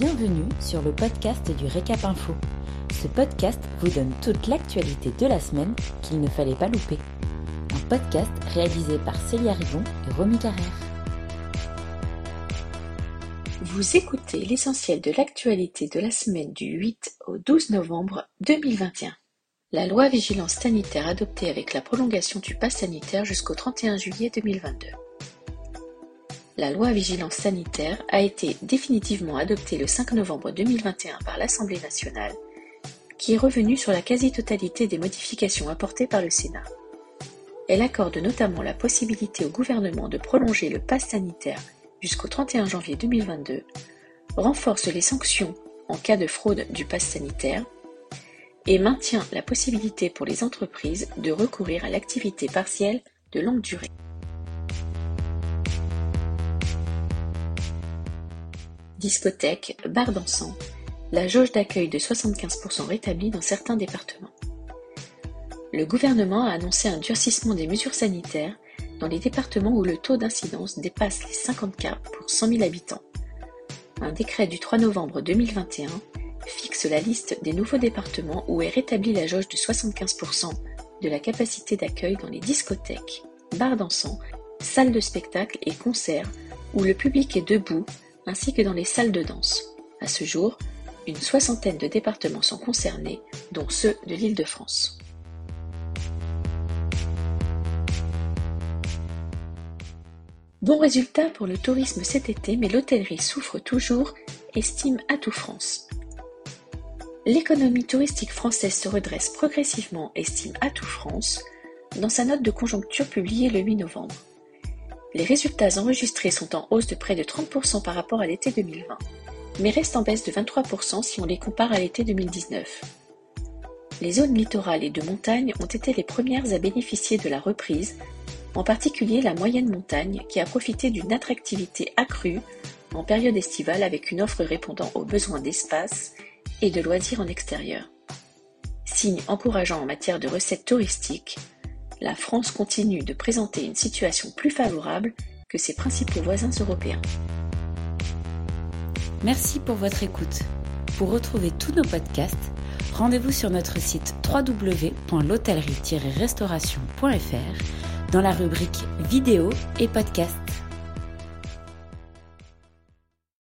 Bienvenue sur le podcast du Récap Info. Ce podcast vous donne toute l'actualité de la semaine qu'il ne fallait pas louper. Un podcast réalisé par Célia Rivon et Romy Carrère. Vous écoutez l'essentiel de l'actualité de la semaine du 8 au 12 novembre 2021. La loi vigilance sanitaire adoptée avec la prolongation du pass sanitaire jusqu'au 31 juillet 2022 la loi vigilance sanitaire a été définitivement adoptée le 5 novembre 2021 par l'Assemblée nationale, qui est revenue sur la quasi-totalité des modifications apportées par le Sénat. Elle accorde notamment la possibilité au gouvernement de prolonger le pass sanitaire jusqu'au 31 janvier 2022, renforce les sanctions en cas de fraude du pass sanitaire et maintient la possibilité pour les entreprises de recourir à l'activité partielle de longue durée. Discothèques, bars dansants, la jauge d'accueil de 75% rétablie dans certains départements. Le gouvernement a annoncé un durcissement des mesures sanitaires dans les départements où le taux d'incidence dépasse les 50 cas pour 100 000 habitants. Un décret du 3 novembre 2021 fixe la liste des nouveaux départements où est rétablie la jauge de 75% de la capacité d'accueil dans les discothèques, bars dansants, salles de spectacle et concerts où le public est debout ainsi que dans les salles de danse. À ce jour, une soixantaine de départements sont concernés, dont ceux de l'Île-de-France. Bon résultat pour le tourisme cet été, mais l'hôtellerie souffre toujours, estime Atout France. L'économie touristique française se redresse progressivement, estime Atout France, dans sa note de conjoncture publiée le 8 novembre. Les résultats enregistrés sont en hausse de près de 30% par rapport à l'été 2020, mais restent en baisse de 23% si on les compare à l'été 2019. Les zones littorales et de montagne ont été les premières à bénéficier de la reprise, en particulier la moyenne montagne qui a profité d'une attractivité accrue en période estivale avec une offre répondant aux besoins d'espace et de loisirs en extérieur. Signe encourageant en matière de recettes touristiques, la France continue de présenter une situation plus favorable que ses principaux voisins européens. Merci pour votre écoute. Pour retrouver tous nos podcasts, rendez-vous sur notre site www.l'hôtellerie-restauration.fr dans la rubrique vidéo et podcasts.